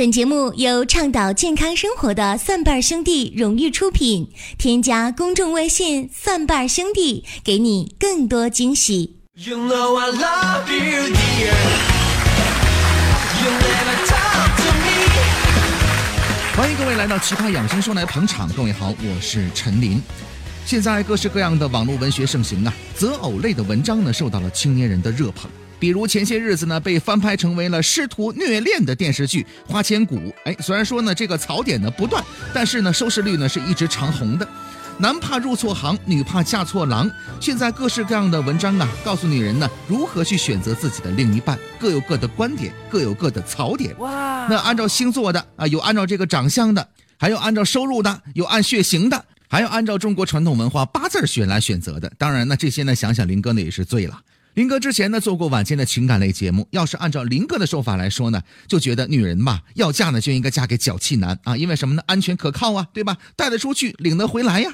本节目由倡导健康生活的蒜瓣兄弟荣誉出品。添加公众微信“蒜瓣兄弟”，给你更多惊喜。You know I love you, dear. You never talk to me. 欢迎各位来到奇葩养生说来捧场。各位好，我是陈林。现在各式各样的网络文学盛行啊，择偶类的文章呢，受到了青年人的热捧。比如前些日子呢，被翻拍成为了师徒虐恋的电视剧《花千骨》。哎，虽然说呢这个槽点呢不断，但是呢收视率呢是一直长红的。男怕入错行，女怕嫁错郎。现在各式各样的文章啊，告诉女人呢如何去选择自己的另一半，各有各的观点，各有各的槽点。哇！那按照星座的啊，有按照这个长相的，还有按照收入的，有按血型的，还有按照中国传统文化八字选来选择的。当然，呢这些呢，想想林哥呢也是醉了。林哥之前呢做过晚间的情感类节目，要是按照林哥的说法来说呢，就觉得女人嘛要嫁呢就应该嫁给脚气男啊，因为什么呢？安全可靠啊，对吧？带得出去，领得回来呀。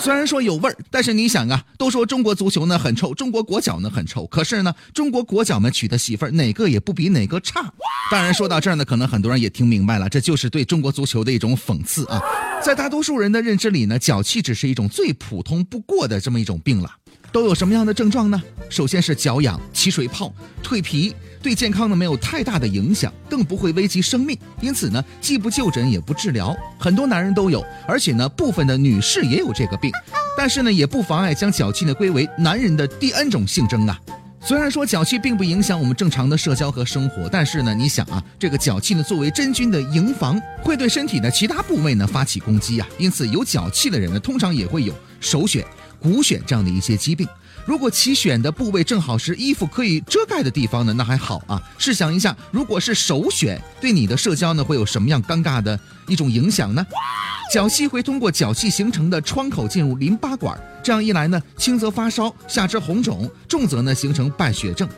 虽然说有味儿，但是你想啊，都说中国足球呢很臭，中国国脚呢很臭，可是呢，中国国脚们娶的媳妇儿哪个也不比哪个差。当然说到这儿呢，可能很多人也听明白了，这就是对中国足球的一种讽刺啊。在大多数人的认知里呢，脚气只是一种最普通不过的这么一种病了。都有什么样的症状呢？首先是脚痒、起水泡、蜕皮，对健康呢没有太大的影响，更不会危及生命。因此呢，既不就诊也不治疗，很多男人都有，而且呢，部分的女士也有这个病。但是呢，也不妨碍将脚气呢归为男人的第 N 种性征啊。虽然说脚气并不影响我们正常的社交和生活，但是呢，你想啊，这个脚气呢作为真菌的营房，会对身体的其他部位呢发起攻击啊。因此，有脚气的人呢，通常也会有首选。骨癣这样的一些疾病，如果其选的部位正好是衣服可以遮盖的地方呢，那还好啊。试想一下，如果是首选，对你的社交呢会有什么样尴尬的一种影响呢？脚气会通过脚气形成的窗口进入淋巴管，这样一来呢，轻则发烧，下肢红肿，重则呢形成败血症。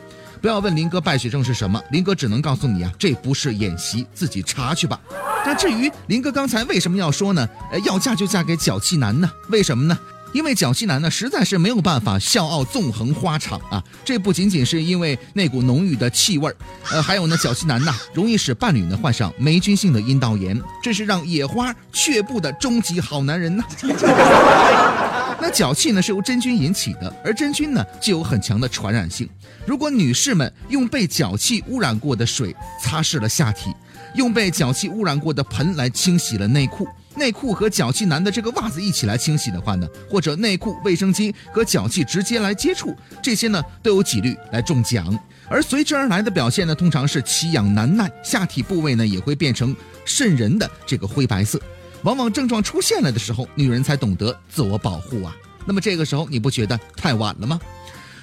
不要问林哥败血症是什么，林哥只能告诉你啊，这不是演习，自己查去吧。那至于林哥刚才为什么要说呢？呃，要嫁就嫁给脚气男呢？为什么呢？因为脚气男呢，实在是没有办法笑傲纵横花场啊！这不仅仅是因为那股浓郁的气味儿，呃，还有呢，脚气男呐，容易使伴侣呢患上霉菌性的阴道炎，这是让野花却步的终极好男人呐。那脚气呢是由真菌引起的，而真菌呢具有很强的传染性。如果女士们用被脚气污染过的水擦拭了下体，用被脚气污染过的盆来清洗了内裤。内裤和脚气男的这个袜子一起来清洗的话呢，或者内裤、卫生巾和脚气直接来接触，这些呢都有几率来中奖。而随之而来的表现呢，通常是奇痒难耐，下体部位呢也会变成渗人的这个灰白色。往往症状出现了的时候，女人才懂得自我保护啊。那么这个时候你不觉得太晚了吗？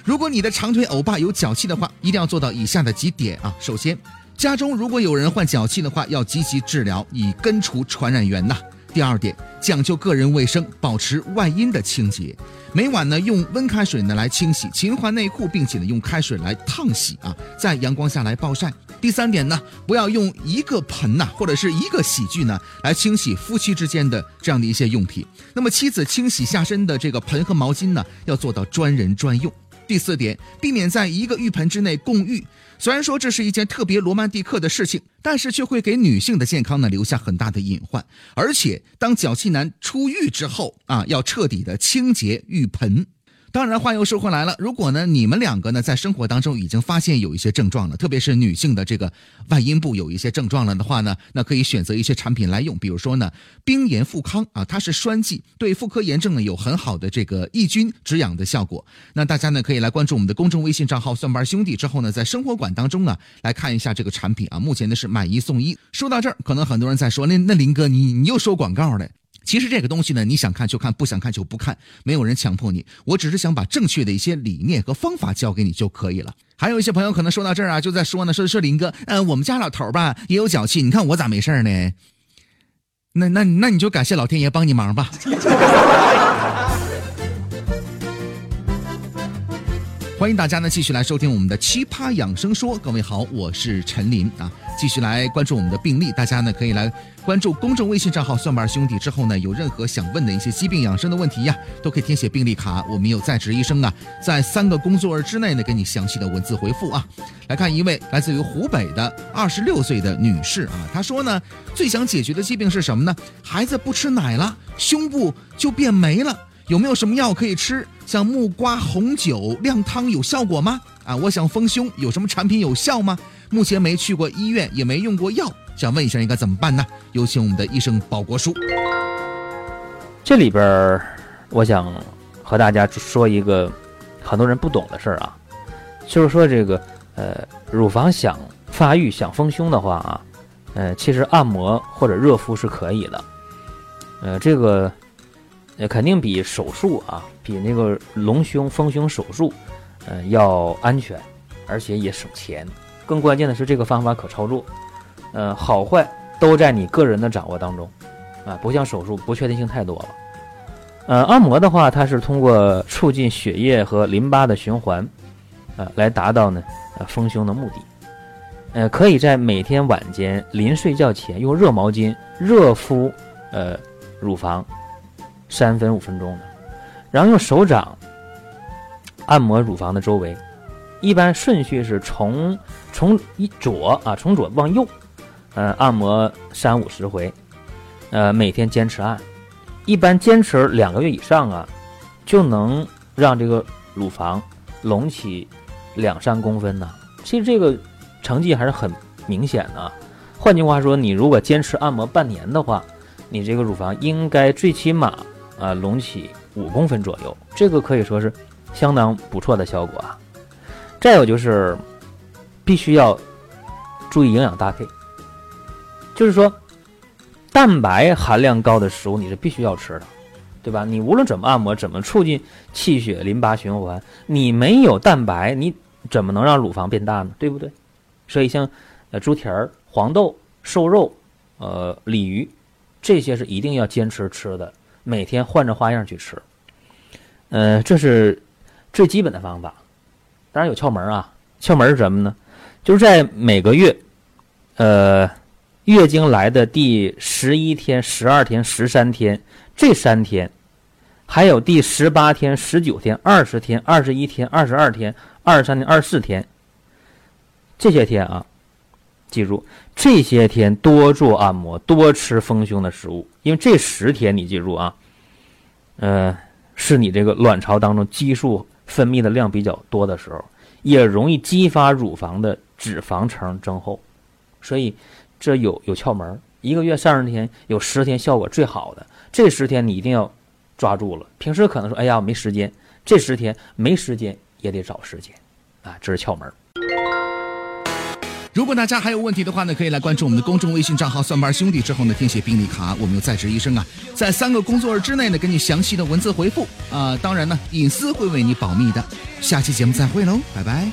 如果你的长腿欧巴有脚气的话，一定要做到以下的几点啊。首先，家中如果有人患脚气的话，要积极治疗，以根除传染源呐。第二点，讲究个人卫生，保持外阴的清洁。每晚呢，用温开水呢来清洗，勤换内裤，并且呢用开水来烫洗啊，在阳光下来暴晒。第三点呢，不要用一个盆呐或者是一个洗具呢来清洗夫妻之间的这样的一些用品。那么妻子清洗下身的这个盆和毛巾呢，要做到专人专用。第四点，避免在一个浴盆之内共浴。虽然说这是一件特别罗曼蒂克的事情，但是却会给女性的健康呢留下很大的隐患。而且，当脚气男出浴之后啊，要彻底的清洁浴盆。当然，话又说回来了，如果呢你们两个呢在生活当中已经发现有一些症状了，特别是女性的这个外阴部有一些症状了的话呢，那可以选择一些产品来用，比如说呢冰盐富康啊，它是栓剂，对妇科炎症呢有很好的这个抑菌止痒的效果。那大家呢可以来关注我们的公众微信账号“蒜瓣兄弟”，之后呢在生活馆当中呢来看一下这个产品啊，目前呢是买一送一。说到这儿，可能很多人在说，那那林哥你你又收广告了。其实这个东西呢，你想看就看，不想看就不看，没有人强迫你。我只是想把正确的一些理念和方法教给你就可以了。还有一些朋友可能说到这儿啊，就在说呢，说说林哥，嗯，我们家老头吧也有脚气，你看我咋没事儿呢？那那那你就感谢老天爷帮你忙吧。欢迎大家呢继续来收听我们的奇葩养生说。各位好，我是陈林啊，继续来关注我们的病例。大家呢可以来关注公众微信账号“蒜瓣兄弟”之后呢，有任何想问的一些疾病养生的问题呀，都可以填写病历卡。我们有在职医生啊，在三个工作日之内呢，给你详细的文字回复啊。来看一位来自于湖北的二十六岁的女士啊，她说呢，最想解决的疾病是什么呢？孩子不吃奶了，胸部就变没了。有没有什么药可以吃？像木瓜红酒靓汤有效果吗？啊，我想丰胸，有什么产品有效吗？目前没去过医院，也没用过药，想问一下应该怎么办呢？有请我们的医生保国叔。这里边我想和大家说一个很多人不懂的事儿啊，就是说这个呃，乳房想发育、想丰胸的话啊，呃，其实按摩或者热敷是可以的，呃，这个。那肯定比手术啊，比那个隆胸丰胸手术，呃，要安全，而且也省钱。更关键的是，这个方法可操作，呃，好坏都在你个人的掌握当中，啊，不像手术不确定性太多了。呃，按摩的话，它是通过促进血液和淋巴的循环，呃，来达到呢，呃，丰胸的目的。呃，可以在每天晚间临睡觉前用热毛巾热敷，呃，乳房。三分五分钟的，然后用手掌按摩乳房的周围，一般顺序是从从一左啊从左往右，呃按摩三五十回，呃每天坚持按，一般坚持两个月以上啊，就能让这个乳房隆起两三公分呢。其实这个成绩还是很明显的。换句话说，你如果坚持按摩半年的话，你这个乳房应该最起码。啊，隆起五公分左右，这个可以说是相当不错的效果啊。再有就是，必须要注意营养搭配，就是说，蛋白含量高的食物你是必须要吃的，对吧？你无论怎么按摩，怎么促进气血淋巴循环，你没有蛋白，你怎么能让乳房变大呢？对不对？所以像呃猪蹄儿、黄豆、瘦肉、呃鲤鱼，这些是一定要坚持吃的。每天换着花样去吃，嗯，这是最基本的方法。当然有窍门啊，窍门是什么呢？就是在每个月，呃，月经来的第十一天、十二天、十三天这三天，还有第十八天、十九天、二十天、二十一天、二十二天、二十三天、二十四天这些天啊。记住，这些天多做按摩，多吃丰胸的食物，因为这十天你记住啊，呃，是你这个卵巢当中激素分泌的量比较多的时候，也容易激发乳房的脂肪层增厚，所以这有有窍门。一个月三十天，有十天效果最好的，这十天你一定要抓住了。平时可能说，哎呀没时间，这十天没时间也得找时间，啊，这是窍门。如果大家还有问题的话呢，可以来关注我们的公众微信账号“算盘兄弟”。之后呢，填写病历卡，我们有在职医生啊，在三个工作日之内呢，给你详细的文字回复啊。当然呢，隐私会为你保密的。下期节目再会喽，拜拜。